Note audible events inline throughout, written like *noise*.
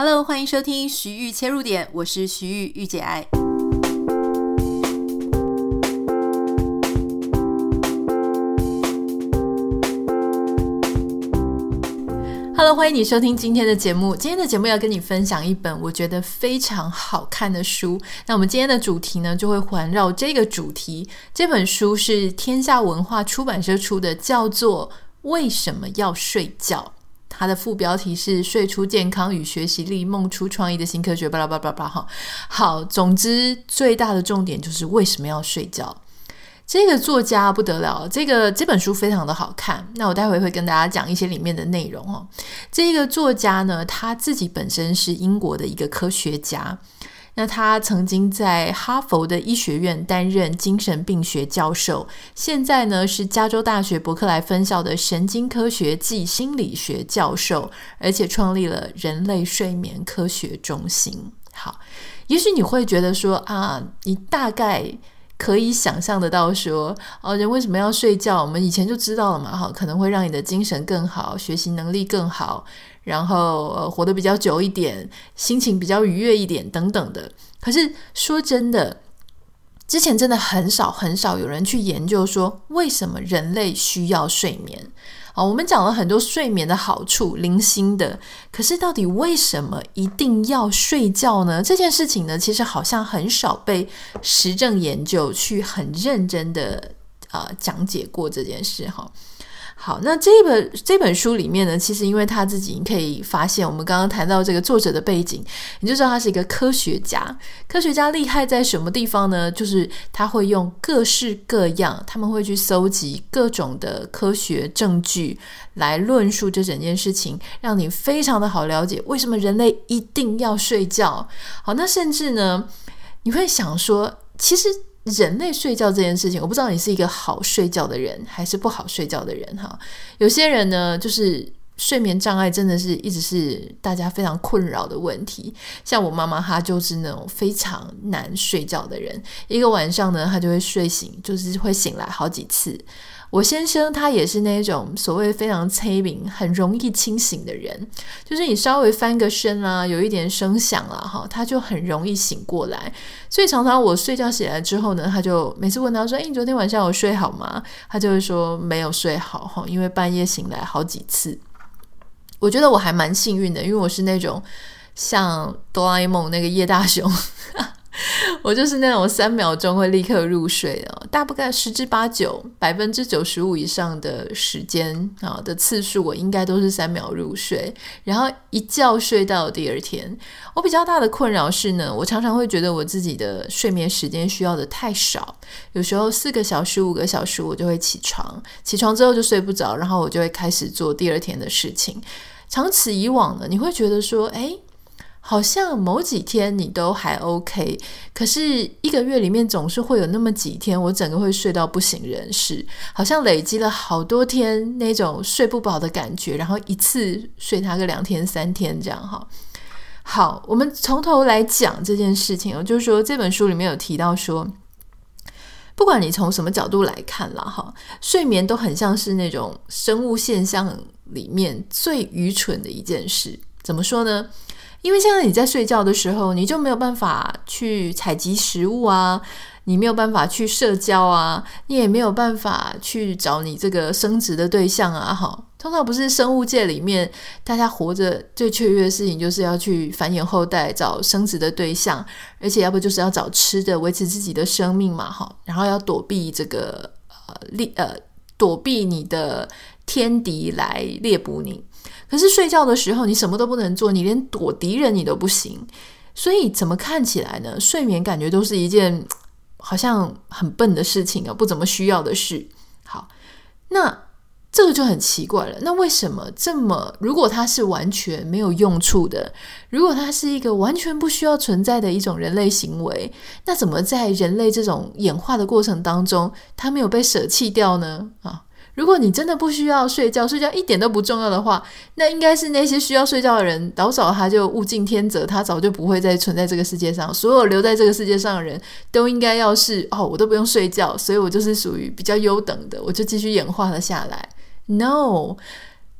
Hello，欢迎收听徐玉切入点，我是徐豫御姐爱。Hello，欢迎你收听今天的节目。今天的节目要跟你分享一本我觉得非常好看的书。那我们今天的主题呢，就会环绕这个主题。这本书是天下文化出版社出的，叫做《为什么要睡觉》。它的副标题是“睡出健康与学习力，梦出创意的新科学”。巴拉巴拉巴拉哈，好，总之最大的重点就是为什么要睡觉。这个作家不得了，这个这本书非常的好看。那我待会会跟大家讲一些里面的内容哦。这个作家呢，他自己本身是英国的一个科学家。那他曾经在哈佛的医学院担任精神病学教授，现在呢是加州大学伯克莱分校的神经科学暨心理学教授，而且创立了人类睡眠科学中心。好，也许你会觉得说啊，你大概可以想象得到说，哦，人为什么要睡觉？我们以前就知道了嘛，哈，可能会让你的精神更好，学习能力更好。然后呃，活得比较久一点，心情比较愉悦一点，等等的。可是说真的，之前真的很少很少有人去研究说，为什么人类需要睡眠啊？我们讲了很多睡眠的好处，零星的。可是到底为什么一定要睡觉呢？这件事情呢，其实好像很少被实证研究去很认真的、呃、讲解过这件事哈。好，那这本这本书里面呢，其实因为他自己，你可以发现，我们刚刚谈到这个作者的背景，你就知道他是一个科学家。科学家厉害在什么地方呢？就是他会用各式各样，他们会去搜集各种的科学证据来论述这整件事情，让你非常的好了解为什么人类一定要睡觉。好，那甚至呢，你会想说，其实。人类睡觉这件事情，我不知道你是一个好睡觉的人还是不好睡觉的人哈。有些人呢，就是睡眠障碍真的是一直是大家非常困扰的问题。像我妈妈，她就是那种非常难睡觉的人，一个晚上呢，她就会睡醒，就是会醒来好几次。我先生他也是那种所谓非常催眠、很容易清醒的人，就是你稍微翻个身啊，有一点声响了哈，他就很容易醒过来。所以常常我睡觉起来之后呢，他就每次问他说：“诶，你昨天晚上有睡好吗？”他就会说没有睡好哈，因为半夜醒来好几次。我觉得我还蛮幸运的，因为我是那种像哆啦 A 梦那个叶大雄。*laughs* 我就是那种三秒钟会立刻入睡的，大概十之八九，百分之九十五以上的时间啊的次数，我应该都是三秒入睡，然后一觉睡到第二天。我比较大的困扰是呢，我常常会觉得我自己的睡眠时间需要的太少，有时候四个小时、五个小时我就会起床，起床之后就睡不着，然后我就会开始做第二天的事情。长此以往呢，你会觉得说，诶。好像某几天你都还 OK，可是一个月里面总是会有那么几天，我整个会睡到不省人事，好像累积了好多天那种睡不饱的感觉，然后一次睡它个两天三天这样哈。好，我们从头来讲这件事情，就是说这本书里面有提到说，不管你从什么角度来看了哈，睡眠都很像是那种生物现象里面最愚蠢的一件事，怎么说呢？因为现在你在睡觉的时候，你就没有办法去采集食物啊，你没有办法去社交啊，你也没有办法去找你这个生殖的对象啊。哈，通常不是生物界里面大家活着最雀跃的事情，就是要去繁衍后代，找生殖的对象，而且要不就是要找吃的，维持自己的生命嘛。哈，然后要躲避这个呃猎呃躲避你的天敌来猎捕你。可是睡觉的时候，你什么都不能做，你连躲敌人你都不行，所以怎么看起来呢？睡眠感觉都是一件好像很笨的事情啊，不怎么需要的事。好，那这个就很奇怪了。那为什么这么？如果它是完全没有用处的，如果它是一个完全不需要存在的一种人类行为，那怎么在人类这种演化的过程当中，它没有被舍弃掉呢？啊？如果你真的不需要睡觉，睡觉一点都不重要的话，那应该是那些需要睡觉的人，早早他就物竞天择，他早就不会再存在这个世界上。所有留在这个世界上的人都应该要是哦，我都不用睡觉，所以我就是属于比较优等的，我就继续演化了下来。No，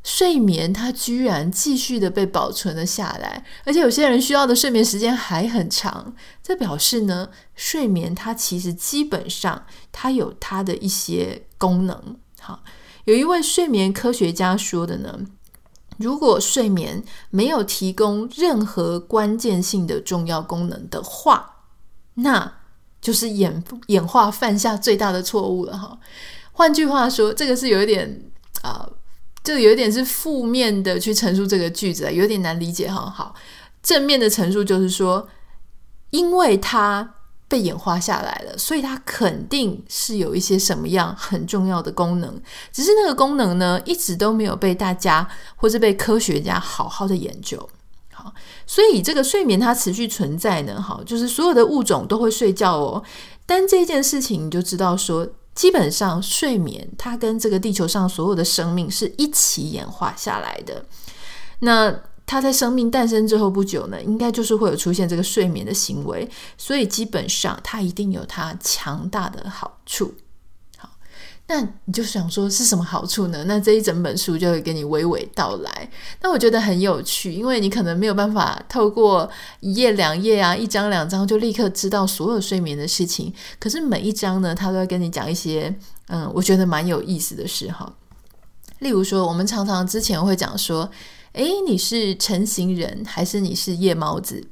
睡眠它居然继续的被保存了下来，而且有些人需要的睡眠时间还很长。这表示呢，睡眠它其实基本上它有它的一些功能。好，有一位睡眠科学家说的呢，如果睡眠没有提供任何关键性的重要功能的话，那就是演演化犯下最大的错误了哈。换句话说，这个是有一点啊。呃就有一点是负面的去陈述这个句子，有点难理解哈。好，正面的陈述就是说，因为它被演化下来了，所以它肯定是有一些什么样很重要的功能，只是那个功能呢，一直都没有被大家或是被科学家好好的研究。好，所以这个睡眠它持续存在呢，好，就是所有的物种都会睡觉哦。但这件事情你就知道说。基本上，睡眠它跟这个地球上所有的生命是一起演化下来的。那它在生命诞生之后不久呢，应该就是会有出现这个睡眠的行为。所以基本上，它一定有它强大的好处。好那你就想说是什么好处呢？那这一整本书就会给你娓娓道来。那我觉得很有趣，因为你可能没有办法透过一页两页啊，一张两张就立刻知道所有睡眠的事情。可是每一章呢，他都会跟你讲一些，嗯，我觉得蛮有意思的事哈。例如说，我们常常之前会讲说，诶，你是晨型人还是你是夜猫子？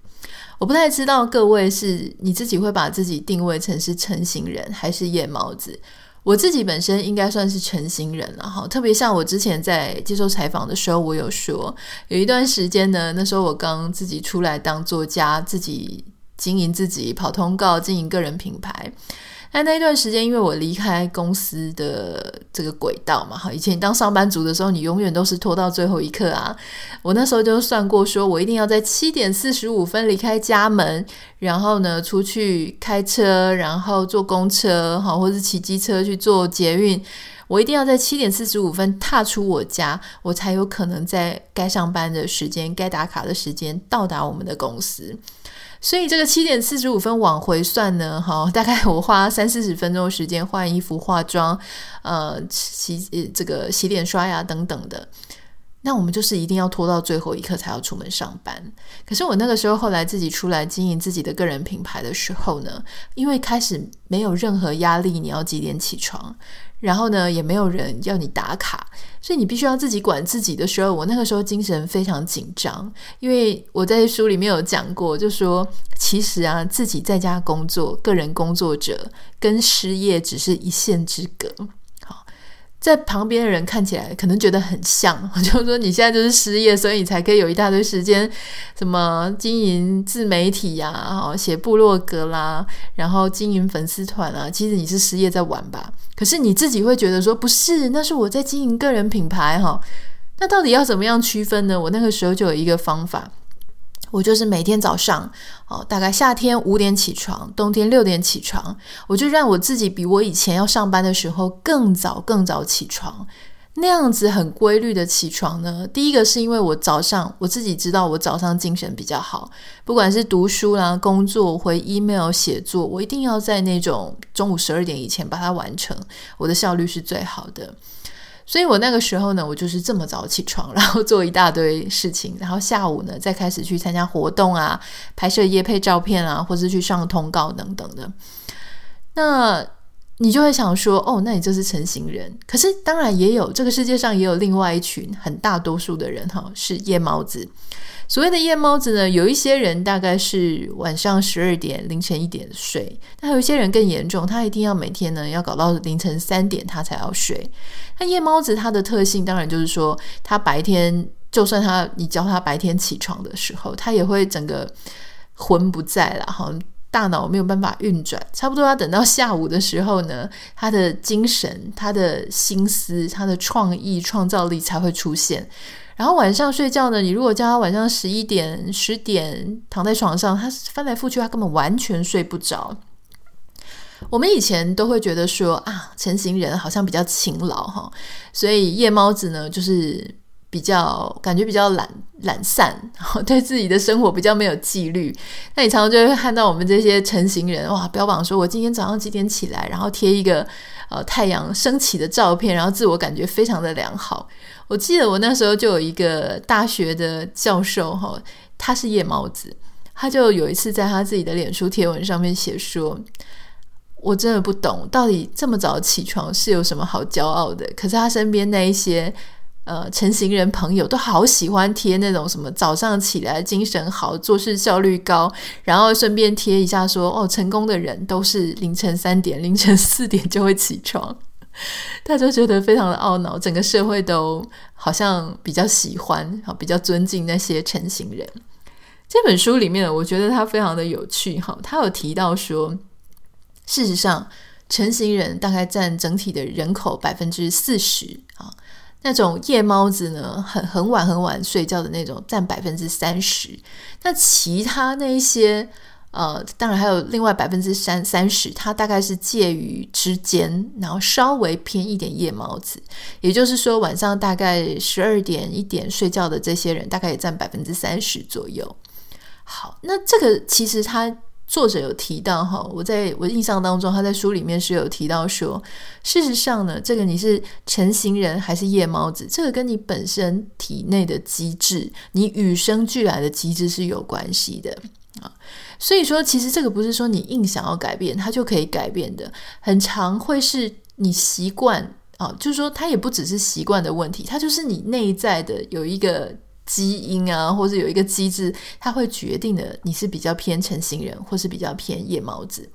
我不太知道各位是你自己会把自己定位成是晨型人还是夜猫子。我自己本身应该算是晨型人了哈，特别像我之前在接受采访的时候，我有说有一段时间呢，那时候我刚自己出来当作家，自己经营自己跑通告，经营个人品牌。但那一段时间，因为我离开公司的这个轨道嘛，哈，以前当上班族的时候，你永远都是拖到最后一刻啊。我那时候就算过，说我一定要在七点四十五分离开家门，然后呢，出去开车，然后坐公车，哈，或是骑机车去坐捷运。我一定要在七点四十五分踏出我家，我才有可能在该上班的时间、该打卡的时间到达我们的公司。所以这个七点四十五分往回算呢，哈，大概我花三四十分钟时间换衣服、化妆，呃，洗这个洗脸、刷牙等等的。那我们就是一定要拖到最后一刻才要出门上班。可是我那个时候后来自己出来经营自己的个人品牌的时候呢，因为开始没有任何压力，你要几点起床？然后呢，也没有人要你打卡，所以你必须要自己管自己的时候，我那个时候精神非常紧张，因为我在书里面有讲过，就说其实啊，自己在家工作，个人工作者跟失业只是一线之隔。在旁边的人看起来可能觉得很像，*laughs* 就是说你现在就是失业，所以你才可以有一大堆时间，什么经营自媒体呀、啊，写部落格啦，然后经营粉丝团啊。其实你是失业在玩吧？可是你自己会觉得说不是，那是我在经营个人品牌哈。那到底要怎么样区分呢？我那个时候就有一个方法。我就是每天早上，哦，大概夏天五点起床，冬天六点起床，我就让我自己比我以前要上班的时候更早更早起床，那样子很规律的起床呢。第一个是因为我早上我自己知道我早上精神比较好，不管是读书啦、工作、回 email、写作，我一定要在那种中午十二点以前把它完成，我的效率是最好的。所以我那个时候呢，我就是这么早起床，然后做一大堆事情，然后下午呢再开始去参加活动啊，拍摄夜配照片啊，或是去上通告等等的。那你就会想说，哦，那你就是成型人。可是当然也有，这个世界上也有另外一群很大多数的人哈，是夜猫子。所谓的夜猫子呢，有一些人大概是晚上十二点、凌晨一点睡，但有一些人更严重，他一定要每天呢要搞到凌晨三点他才要睡。那夜猫子他的特性当然就是说，他白天就算他你叫他白天起床的时候，他也会整个魂不在了，哈，大脑没有办法运转，差不多要等到下午的时候呢，他的精神、他的心思、他的创意、创造力才会出现。然后晚上睡觉呢，你如果叫他晚上十一点、十点躺在床上，他翻来覆去，他根本完全睡不着。我们以前都会觉得说啊，成型人好像比较勤劳哈，所以夜猫子呢就是比较感觉比较懒懒散，*laughs* 对自己的生活比较没有纪律。那你常常就会看到我们这些成型人哇，标榜说我今天早上几点起来，然后贴一个呃太阳升起的照片，然后自我感觉非常的良好。我记得我那时候就有一个大学的教授哈，他是夜猫子，他就有一次在他自己的脸书贴文上面写说：“我真的不懂，到底这么早起床是有什么好骄傲的？可是他身边那一些。”呃，成型人朋友都好喜欢贴那种什么早上起来精神好、做事效率高，然后顺便贴一下说哦，成功的人都是凌晨三点、*laughs* 凌晨四点就会起床，*laughs* 他就觉得非常的懊恼。整个社会都好像比较喜欢、比较尊敬那些成型人。这本书里面，我觉得他非常的有趣哈，他有提到说，事实上，成型人大概占整体的人口百分之四十啊。那种夜猫子呢，很很晚很晚睡觉的那种，占百分之三十。那其他那一些，呃，当然还有另外百分之三三十，它大概是介于之间，然后稍微偏一点夜猫子。也就是说，晚上大概十二点一点睡觉的这些人，大概也占百分之三十左右。好，那这个其实它。作者有提到哈，我在我印象当中，他在书里面是有提到说，事实上呢，这个你是晨型人还是夜猫子，这个跟你本身体内的机制，你与生俱来的机制是有关系的啊。所以说，其实这个不是说你硬想要改变，它就可以改变的，很常会是你习惯啊，就是说，它也不只是习惯的问题，它就是你内在的有一个。基因啊，或者有一个机制，它会决定的你是比较偏晨型人，或是比较偏夜猫子。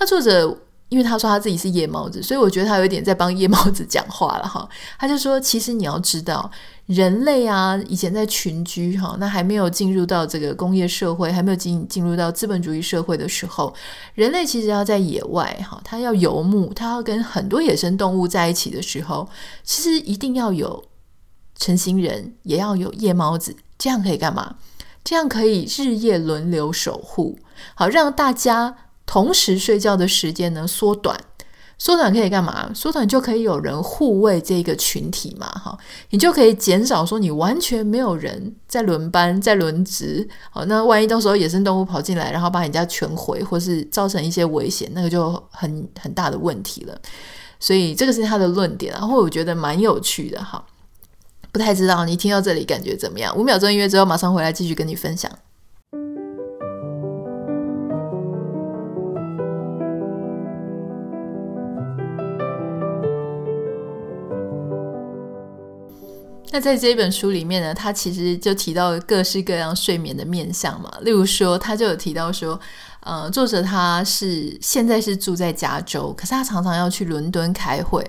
那作者因为他说他自己是夜猫子，所以我觉得他有点在帮夜猫子讲话了哈。他就说，其实你要知道，人类啊，以前在群居哈，那还没有进入到这个工业社会，还没有进进入到资本主义社会的时候，人类其实要在野外哈，他要游牧，他要跟很多野生动物在一起的时候，其实一定要有。晨型人也要有夜猫子，这样可以干嘛？这样可以日夜轮流守护，好让大家同时睡觉的时间呢缩短。缩短可以干嘛？缩短就可以有人护卫这个群体嘛，哈，你就可以减少说你完全没有人在轮班、在轮值。好，那万一到时候野生动物跑进来，然后把人家全毁，或是造成一些危险，那个就很很大的问题了。所以这个是他的论点，然后我觉得蛮有趣的，哈。不太知道你听到这里感觉怎么样？五秒钟音乐之后，马上回来继续跟你分享。那在这本书里面呢，他其实就提到各式各样睡眠的面向嘛。例如说，他就有提到说，呃，作者他是现在是住在加州，可是他常常要去伦敦开会。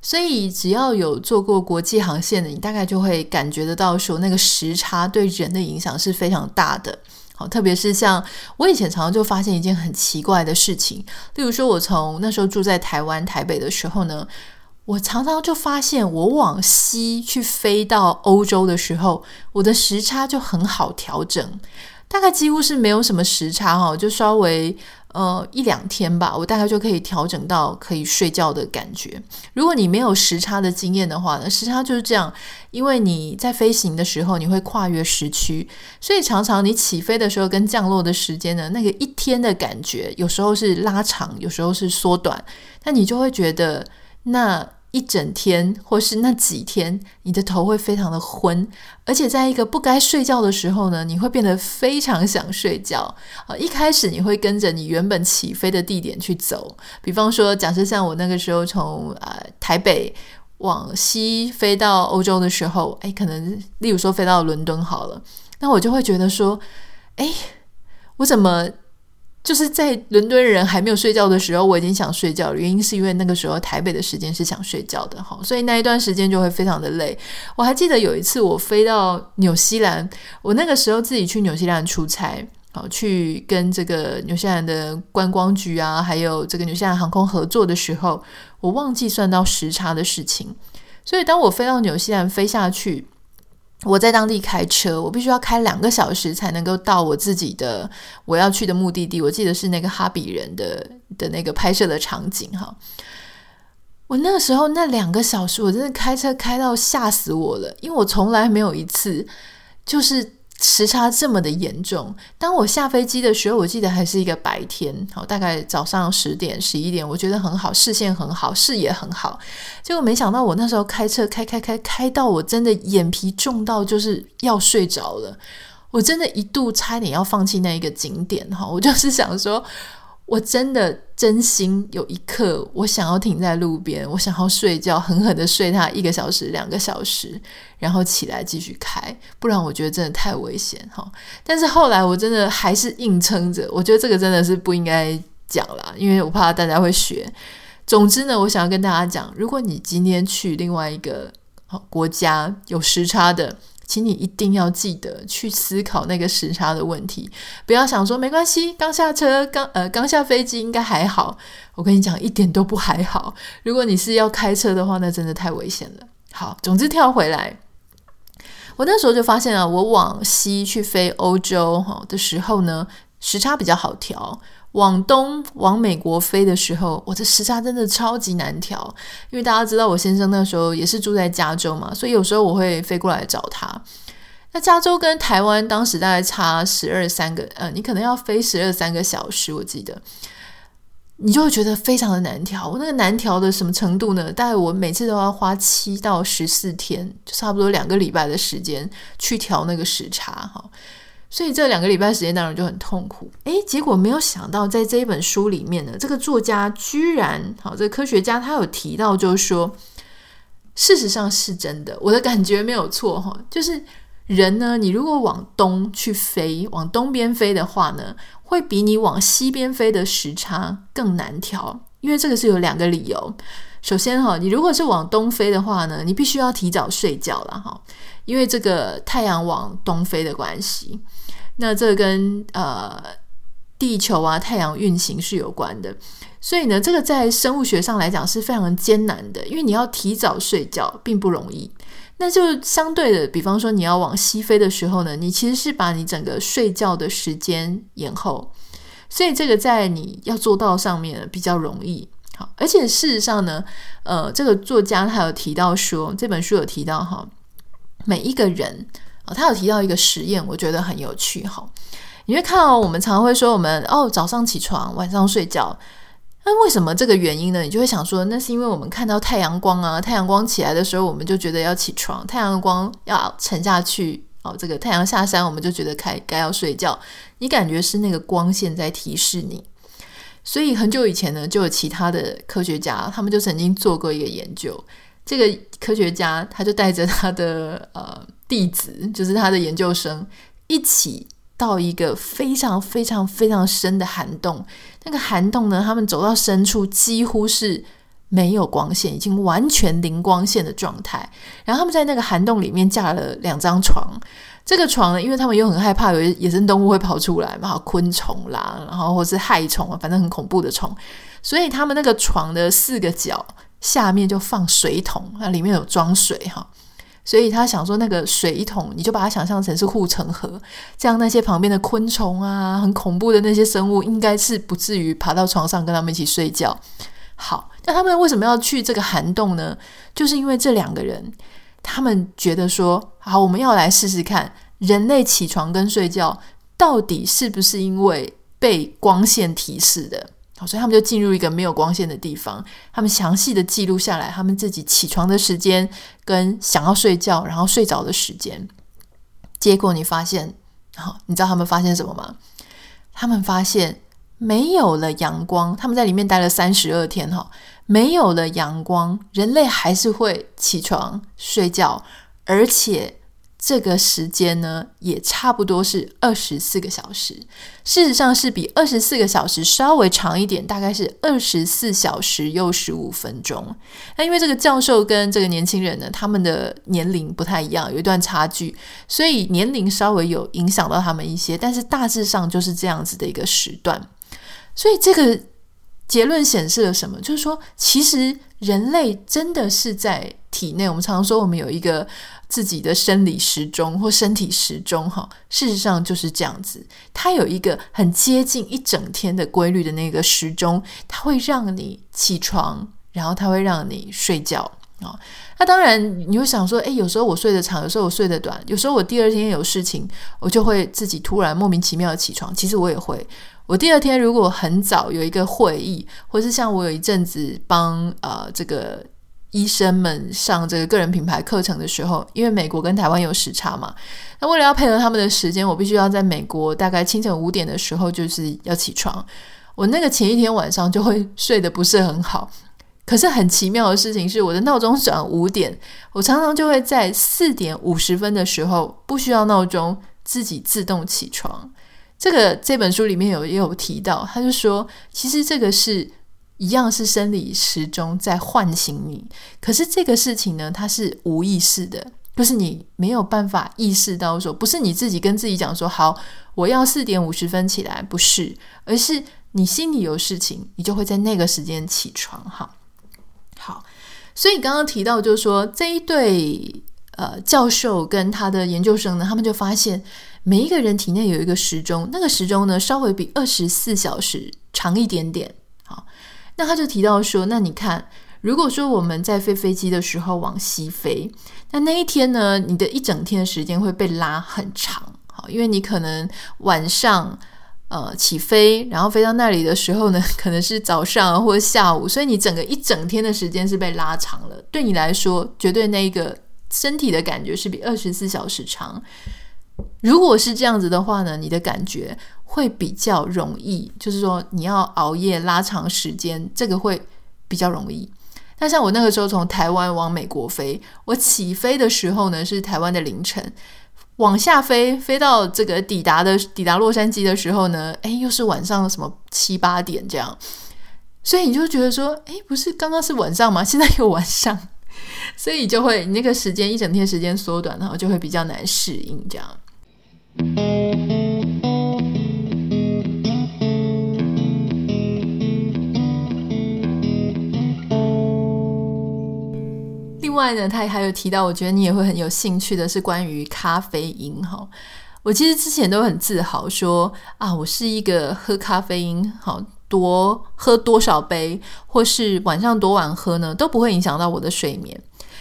所以，只要有做过国际航线的，你大概就会感觉得到，说那个时差对人的影响是非常大的。好，特别是像我以前常常就发现一件很奇怪的事情，例如说，我从那时候住在台湾台北的时候呢，我常常就发现，我往西去飞到欧洲的时候，我的时差就很好调整，大概几乎是没有什么时差哈，就稍微。呃，一两天吧，我大概就可以调整到可以睡觉的感觉。如果你没有时差的经验的话呢，时差就是这样，因为你在飞行的时候你会跨越时区，所以常常你起飞的时候跟降落的时间呢，那个一天的感觉有时候是拉长，有时候是缩短，那你就会觉得那。一整天，或是那几天，你的头会非常的昏，而且在一个不该睡觉的时候呢，你会变得非常想睡觉。啊，一开始你会跟着你原本起飞的地点去走，比方说，假设像我那个时候从呃台北往西飞到欧洲的时候，诶，可能例如说飞到伦敦好了，那我就会觉得说，诶，我怎么？就是在伦敦人还没有睡觉的时候，我已经想睡觉了。原因是因为那个时候台北的时间是想睡觉的哈，所以那一段时间就会非常的累。我还记得有一次我飞到纽西兰，我那个时候自己去纽西兰出差，好去跟这个纽西兰的观光局啊，还有这个纽西兰航空合作的时候，我忘记算到时差的事情，所以当我飞到纽西兰飞下去。我在当地开车，我必须要开两个小时才能够到我自己的我要去的目的地。我记得是那个哈比人的的那个拍摄的场景哈。我那时候那两个小时，我真的开车开到吓死我了，因为我从来没有一次就是时差这么的严重。当我下飞机的时候，我记得还是一个白天，好，大概早上十点、十一点，我觉得很好，视线很好，视野很好。结果没想到，我那时候开车开开开开到我真的眼皮重到就是要睡着了。我真的一度差点要放弃那一个景点哈，我就是想说。我真的真心有一刻，我想要停在路边，我想要睡觉，狠狠的睡它一个小时、两个小时，然后起来继续开，不然我觉得真的太危险哈。但是后来我真的还是硬撑着，我觉得这个真的是不应该讲啦，因为我怕大家会学。总之呢，我想要跟大家讲，如果你今天去另外一个国家有时差的。请你一定要记得去思考那个时差的问题，不要想说没关系，刚下车，刚呃刚下飞机应该还好。我跟你讲，一点都不还好。如果你是要开车的话，那真的太危险了。好，总之跳回来，我那时候就发现啊，我往西去飞欧洲哈的时候呢，时差比较好调。往东往美国飞的时候，我的时差真的超级难调，因为大家知道我先生那时候也是住在加州嘛，所以有时候我会飞过来找他。那加州跟台湾当时大概差十二三个，呃，你可能要飞十二三个小时，我记得，你就会觉得非常的难调。我那个难调的什么程度呢？大概我每次都要花七到十四天，就差不多两个礼拜的时间去调那个时差，哈。所以这两个礼拜时间当然就很痛苦，诶，结果没有想到在这一本书里面呢，这个作家居然，好，这个科学家他有提到，就是说，事实上是真的，我的感觉没有错哈，就是人呢，你如果往东去飞，往东边飞的话呢，会比你往西边飞的时差更难调，因为这个是有两个理由。首先哈，你如果是往东飞的话呢，你必须要提早睡觉了哈，因为这个太阳往东飞的关系。那这跟呃地球啊太阳运行是有关的，所以呢，这个在生物学上来讲是非常艰难的，因为你要提早睡觉并不容易。那就相对的，比方说你要往西飞的时候呢，你其实是把你整个睡觉的时间延后，所以这个在你要做到上面比较容易。好，而且事实上呢，呃，这个作家他有提到说，这本书有提到哈，每一个人啊。他有提到一个实验，我觉得很有趣哈。你会看到我们常常会说，我们哦早上起床，晚上睡觉。那为什么这个原因呢？你就会想说，那是因为我们看到太阳光啊，太阳光起来的时候，我们就觉得要起床；太阳光要沉下去，哦，这个太阳下山，我们就觉得该该要睡觉。你感觉是那个光线在提示你。所以很久以前呢，就有其他的科学家，他们就曾经做过一个研究。这个科学家他就带着他的呃。弟子就是他的研究生，一起到一个非常非常非常深的涵洞。那个涵洞呢，他们走到深处，几乎是没有光线，已经完全零光线的状态。然后他们在那个涵洞里面架了两张床。这个床呢，因为他们又很害怕有野生动物会跑出来嘛，昆虫啦，然后或是害虫啊，反正很恐怖的虫。所以他们那个床的四个角下面就放水桶，那里面有装水哈。所以他想说，那个水桶，你就把它想象成是护城河，这样那些旁边的昆虫啊，很恐怖的那些生物，应该是不至于爬到床上跟他们一起睡觉。好，那他们为什么要去这个涵洞呢？就是因为这两个人，他们觉得说，好，我们要来试试看，人类起床跟睡觉到底是不是因为被光线提示的。好所以他们就进入一个没有光线的地方，他们详细的记录下来他们自己起床的时间跟想要睡觉然后睡着的时间。结果你发现，好，你知道他们发现什么吗？他们发现没有了阳光，他们在里面待了三十二天，哈，没有了阳光，人类还是会起床睡觉，而且。这个时间呢，也差不多是二十四个小时。事实上是比二十四个小时稍微长一点，大概是二十四小时又十五分钟。那因为这个教授跟这个年轻人呢，他们的年龄不太一样，有一段差距，所以年龄稍微有影响到他们一些。但是大致上就是这样子的一个时段。所以这个结论显示了什么？就是说，其实人类真的是在体内。我们常常说，我们有一个。自己的生理时钟或身体时钟，哈，事实上就是这样子。它有一个很接近一整天的规律的那个时钟，它会让你起床，然后它会让你睡觉。啊、哦。那当然，你会想说，诶，有时候我睡得长，有时候我睡得短，有时候我第二天有事情，我就会自己突然莫名其妙的起床。其实我也会，我第二天如果很早有一个会议，或是像我有一阵子帮呃这个。医生们上这个个人品牌课程的时候，因为美国跟台湾有时差嘛，那为了要配合他们的时间，我必须要在美国大概清晨五点的时候就是要起床。我那个前一天晚上就会 *laughs* 睡得不是很好，可是很奇妙的事情是，我的闹钟转五点，我常常就会在四点五十分的时候不需要闹钟自己自动起床。这个这本书里面有也有提到，他就说，其实这个是。一样是生理时钟在唤醒你，可是这个事情呢，它是无意识的，就是你没有办法意识到说，不是你自己跟自己讲说好，我要四点五十分起来，不是，而是你心里有事情，你就会在那个时间起床。哈，好，所以刚刚提到就是说，这一对呃教授跟他的研究生呢，他们就发现每一个人体内有一个时钟，那个时钟呢稍微比二十四小时长一点点。好那他就提到说，那你看，如果说我们在飞飞机的时候往西飞，那那一天呢，你的一整天的时间会被拉很长，好，因为你可能晚上呃起飞，然后飞到那里的时候呢，*laughs* 可能是早上或者下午，所以你整个一整天的时间是被拉长了。对你来说，绝对那一个身体的感觉是比二十四小时长。如果是这样子的话呢，你的感觉会比较容易，就是说你要熬夜拉长时间，这个会比较容易。那像我那个时候从台湾往美国飞，我起飞的时候呢是台湾的凌晨，往下飞飞到这个抵达的抵达洛杉矶的时候呢，哎，又是晚上什么七八点这样，所以你就觉得说，哎，不是刚刚是晚上吗？*laughs* 现在又晚上，*laughs* 所以就会你那个时间一整天时间缩短，然后就会比较难适应这样。外呢，他还有提到，我觉得你也会很有兴趣的是关于咖啡因哈。我其实之前都很自豪说啊，我是一个喝咖啡因好多喝多少杯，或是晚上多晚喝呢，都不会影响到我的睡眠。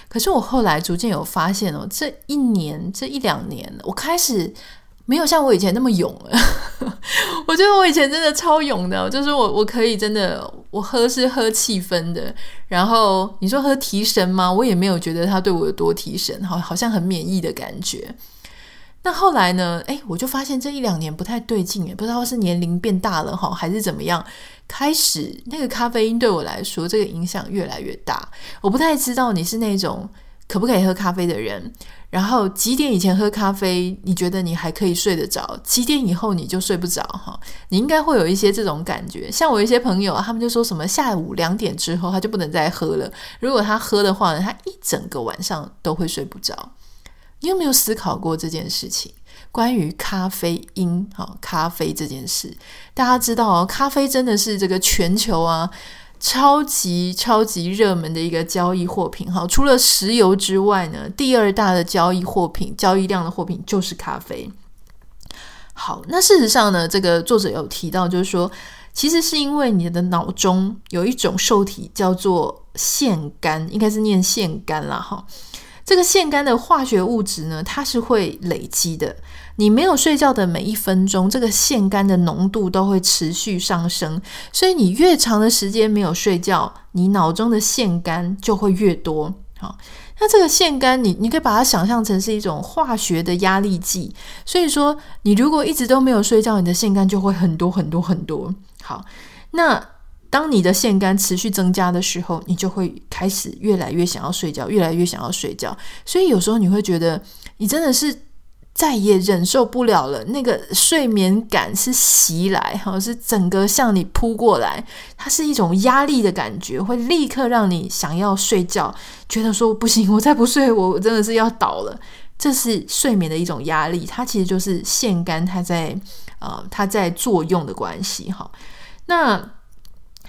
可是我后来逐渐有发现哦，这一年这一两年，我开始。没有像我以前那么勇了，*laughs* 我觉得我以前真的超勇的，就是我我可以真的，我喝是喝气氛的，然后你说喝提神吗？我也没有觉得它对我有多提神，好好像很免疫的感觉。那后来呢？诶，我就发现这一两年不太对劲，也不知道是年龄变大了哈，还是怎么样，开始那个咖啡因对我来说这个影响越来越大。我不太知道你是那种可不可以喝咖啡的人。然后几点以前喝咖啡，你觉得你还可以睡得着？几点以后你就睡不着哈？你应该会有一些这种感觉。像我一些朋友，他们就说什么下午两点之后他就不能再喝了。如果他喝的话呢，他一整个晚上都会睡不着。你有没有思考过这件事情？关于咖啡因，哈，咖啡这件事，大家知道哦，咖啡真的是这个全球啊。超级超级热门的一个交易货品，哈，除了石油之外呢，第二大的交易货品、交易量的货品就是咖啡。好，那事实上呢，这个作者有提到，就是说，其实是因为你的脑中有一种受体叫做腺苷，应该是念腺苷啦，哈。这个腺苷的化学物质呢，它是会累积的。你没有睡觉的每一分钟，这个腺苷的浓度都会持续上升。所以你越长的时间没有睡觉，你脑中的腺苷就会越多。好，那这个腺苷，你你可以把它想象成是一种化学的压力剂。所以说，你如果一直都没有睡觉，你的腺苷就会很多很多很多。好，那。当你的腺苷持续增加的时候，你就会开始越来越想要睡觉，越来越想要睡觉。所以有时候你会觉得，你真的是再也忍受不了了。那个睡眠感是袭来，哈，是整个向你扑过来，它是一种压力的感觉，会立刻让你想要睡觉，觉得说不行，我再不睡，我真的是要倒了。这是睡眠的一种压力，它其实就是腺苷它在呃它在作用的关系，哈。那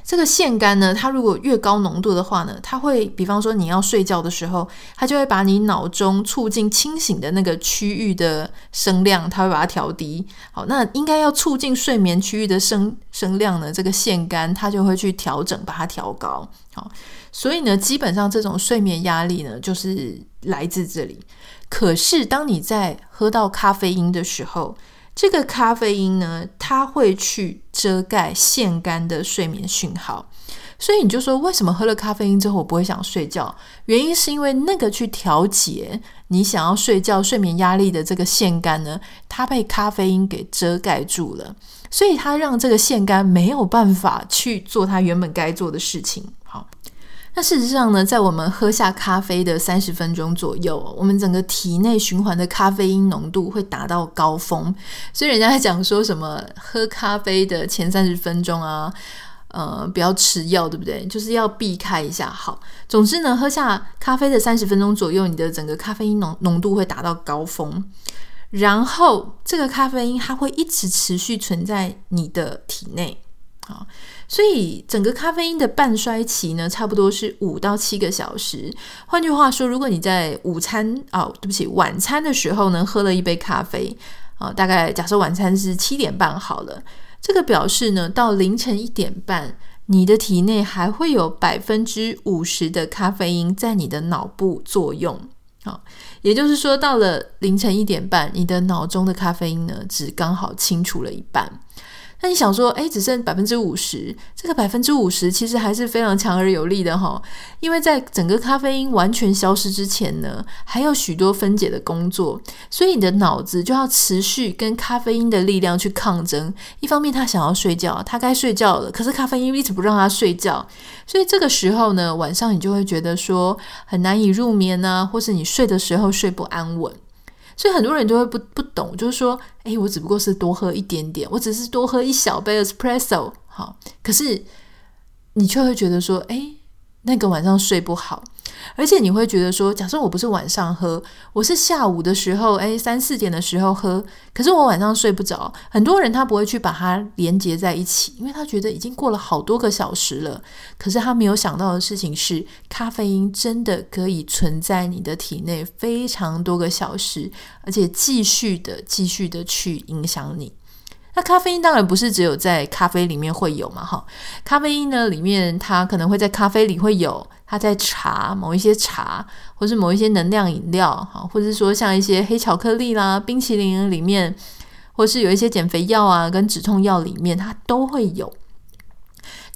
这个腺苷呢，它如果越高浓度的话呢，它会，比方说你要睡觉的时候，它就会把你脑中促进清醒的那个区域的声量，它会把它调低。好，那应该要促进睡眠区域的声声量呢，这个腺苷它就会去调整，把它调高。好，所以呢，基本上这种睡眠压力呢，就是来自这里。可是当你在喝到咖啡因的时候，这个咖啡因呢，它会去遮盖腺苷的睡眠讯号，所以你就说，为什么喝了咖啡因之后我不会想睡觉？原因是因为那个去调节你想要睡觉、睡眠压力的这个腺苷呢，它被咖啡因给遮盖住了，所以它让这个腺苷没有办法去做它原本该做的事情。那事实上呢，在我们喝下咖啡的三十分钟左右，我们整个体内循环的咖啡因浓度会达到高峰。所以人家在讲说什么喝咖啡的前三十分钟啊，呃，不要吃药，对不对？就是要避开一下。好，总之呢，喝下咖啡的三十分钟左右，你的整个咖啡因浓浓度会达到高峰，然后这个咖啡因它会一直持续存在你的体内。好。所以整个咖啡因的半衰期呢，差不多是五到七个小时。换句话说，如果你在午餐哦，对不起，晚餐的时候呢，喝了一杯咖啡啊，大概假设晚餐是七点半好了，这个表示呢，到凌晨一点半，你的体内还会有百分之五十的咖啡因在你的脑部作用。好，也就是说，到了凌晨一点半，你的脑中的咖啡因呢，只刚好清除了一半。那你想说，诶，只剩百分之五十，这个百分之五十其实还是非常强而有力的哈，因为在整个咖啡因完全消失之前呢，还有许多分解的工作，所以你的脑子就要持续跟咖啡因的力量去抗争。一方面，他想要睡觉，他该睡觉了，可是咖啡因一直不让他睡觉，所以这个时候呢，晚上你就会觉得说很难以入眠啊，或是你睡的时候睡不安稳。所以很多人就会不不懂，就是说，哎，我只不过是多喝一点点，我只是多喝一小杯 espresso，好，可是你却会觉得说，哎，那个晚上睡不好。而且你会觉得说，假设我不是晚上喝，我是下午的时候，诶，三四点的时候喝，可是我晚上睡不着。很多人他不会去把它连接在一起，因为他觉得已经过了好多个小时了。可是他没有想到的事情是，咖啡因真的可以存在你的体内非常多个小时，而且继续的、继续的去影响你。那咖啡因当然不是只有在咖啡里面会有嘛，哈，咖啡因呢里面它可能会在咖啡里会有，它在茶某一些茶，或是某一些能量饮料，哈，或者是说像一些黑巧克力啦、冰淇淋里面，或是有一些减肥药啊跟止痛药里面，它都会有。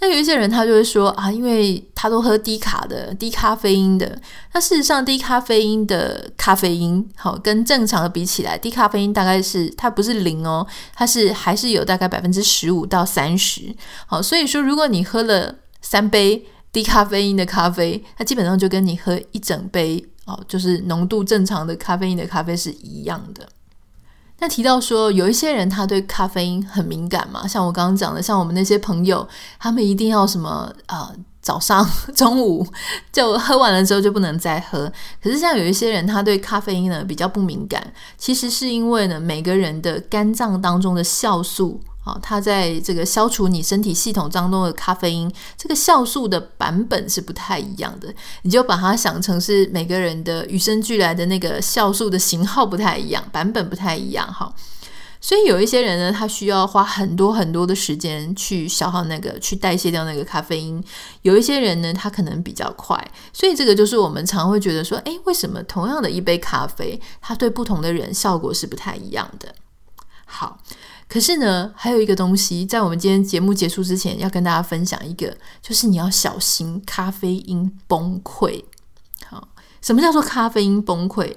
那有一些人他就会说啊，因为他都喝低卡的、低咖啡因的。那事实上，低咖啡因的咖啡因，好，跟正常的比起来，低咖啡因大概是它不是零哦，它是还是有大概百分之十五到三十。好，所以说如果你喝了三杯低咖啡因的咖啡，它基本上就跟你喝一整杯哦，就是浓度正常的咖啡因的咖啡是一样的。那提到说，有一些人他对咖啡因很敏感嘛，像我刚刚讲的，像我们那些朋友，他们一定要什么啊、呃，早上、中午就喝完了之后就不能再喝。可是像有一些人，他对咖啡因呢比较不敏感，其实是因为呢，每个人的肝脏当中的酵素。好，它在这个消除你身体系统当中的咖啡因，这个酵素的版本是不太一样的。你就把它想成是每个人的与生俱来的那个酵素的型号不太一样，版本不太一样。哈，所以有一些人呢，他需要花很多很多的时间去消耗那个，去代谢掉那个咖啡因。有一些人呢，他可能比较快。所以这个就是我们常会觉得说，诶，为什么同样的一杯咖啡，它对不同的人效果是不太一样的？好。可是呢，还有一个东西，在我们今天节目结束之前，要跟大家分享一个，就是你要小心咖啡因崩溃。好，什么叫做咖啡因崩溃？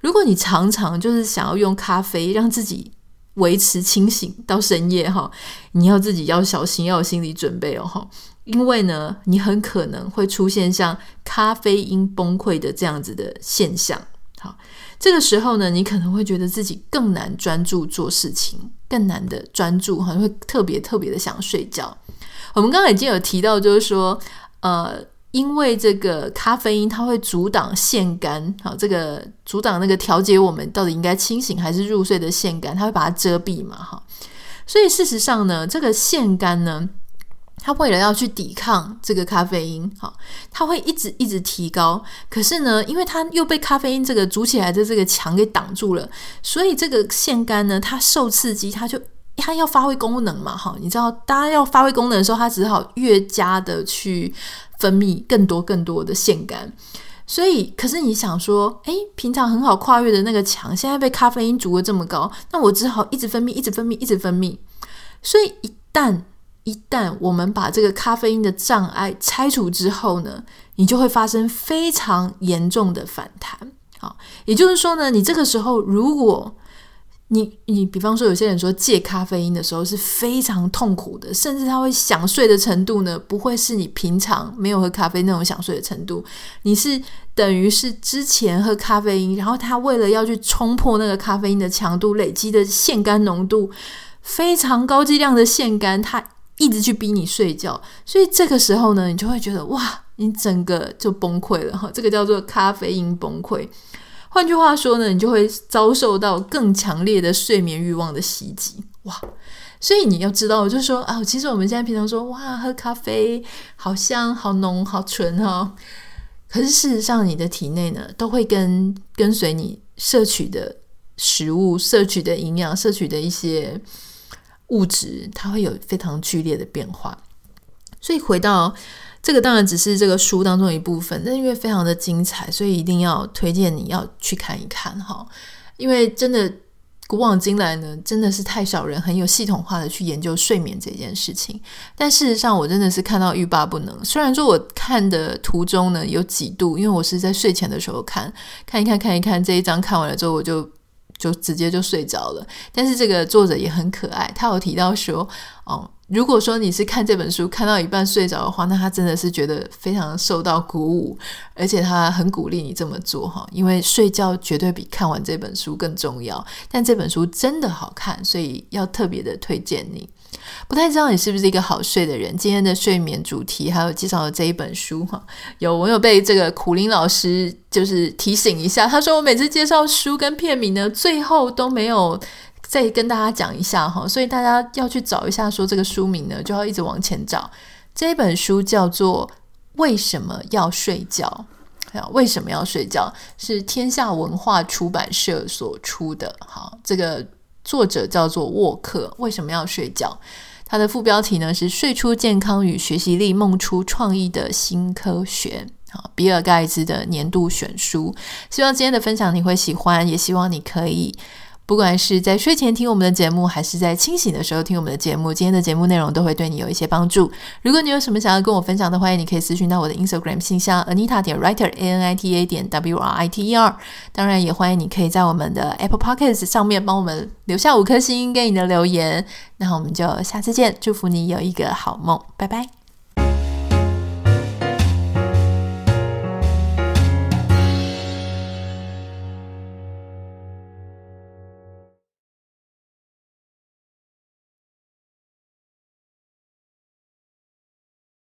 如果你常常就是想要用咖啡让自己维持清醒到深夜哈，你要自己要小心，要有心理准备哦哈，因为呢，你很可能会出现像咖啡因崩溃的这样子的现象。好。这个时候呢，你可能会觉得自己更难专注做事情，更难的专注，好像会特别特别的想睡觉。我们刚刚已经有提到，就是说，呃，因为这个咖啡因它会阻挡腺苷，好，这个阻挡那个调节我们到底应该清醒还是入睡的腺苷，它会把它遮蔽嘛，哈。所以事实上呢，这个腺苷呢，它为了要去抵抗这个咖啡因，好，它会一直一直提高。可是呢，因为它又被咖啡因这个筑起来的这个墙给挡住了，所以这个腺苷呢，它受刺激，它就它要发挥功能嘛，哈，你知道，大家要发挥功能的时候，它只好越加的去分泌更多更多的腺苷。所以，可是你想说，诶，平常很好跨越的那个墙，现在被咖啡因筑得这么高，那我只好一直分泌，一直分泌，一直分泌。所以，一旦一旦我们把这个咖啡因的障碍拆除之后呢，你就会发生非常严重的反弹。好，也就是说呢，你这个时候如果你你比方说有些人说戒咖啡因的时候是非常痛苦的，甚至他会想睡的程度呢，不会是你平常没有喝咖啡那种想睡的程度，你是等于是之前喝咖啡因，然后他为了要去冲破那个咖啡因的强度，累积的腺苷浓度非常高剂量的腺苷，它。一直去逼你睡觉，所以这个时候呢，你就会觉得哇，你整个就崩溃了哈。这个叫做咖啡因崩溃。换句话说呢，你就会遭受到更强烈的睡眠欲望的袭击哇。所以你要知道，就是说啊，其实我们现在平常说哇，喝咖啡好香、好浓、好纯哈，可是事实上，你的体内呢，都会跟跟随你摄取的食物、摄取的营养、摄取的一些。物质它会有非常剧烈的变化，所以回到这个当然只是这个书当中一部分，但因为非常的精彩，所以一定要推荐你要去看一看哈。因为真的古往今来呢，真的是太少人很有系统化的去研究睡眠这件事情。但事实上，我真的是看到欲罢不能。虽然说我看的途中呢有几度，因为我是在睡前的时候看，看一看看一看这一章看完了之后，我就。就直接就睡着了，但是这个作者也很可爱，他有提到说，哦，如果说你是看这本书看到一半睡着的话，那他真的是觉得非常受到鼓舞，而且他很鼓励你这么做哈，因为睡觉绝对比看完这本书更重要，但这本书真的好看，所以要特别的推荐你。不太知道你是不是一个好睡的人。今天的睡眠主题还有介绍的这一本书哈，有我有被这个苦林老师就是提醒一下，他说我每次介绍书跟片名呢，最后都没有再跟大家讲一下哈，所以大家要去找一下说这个书名呢，就要一直往前找。这本书叫做《为什么要睡觉》，为什么要睡觉？是天下文化出版社所出的。好，这个。作者叫做沃克，为什么要睡觉？他的副标题呢是“睡出健康与学习力，梦出创意的新科学”。好，比尔盖茨的年度选书。希望今天的分享你会喜欢，也希望你可以。不管是在睡前听我们的节目，还是在清醒的时候听我们的节目，今天的节目内容都会对你有一些帮助。如果你有什么想要跟我分享的，欢迎你可以私讯到我的 Instagram 信箱 Anita 点 Writer A N I T A 点 W R I T E R。当然，也欢迎你可以在我们的 Apple Podcasts 上面帮我们留下五颗星给你的留言。那我们就下次见，祝福你有一个好梦，拜拜。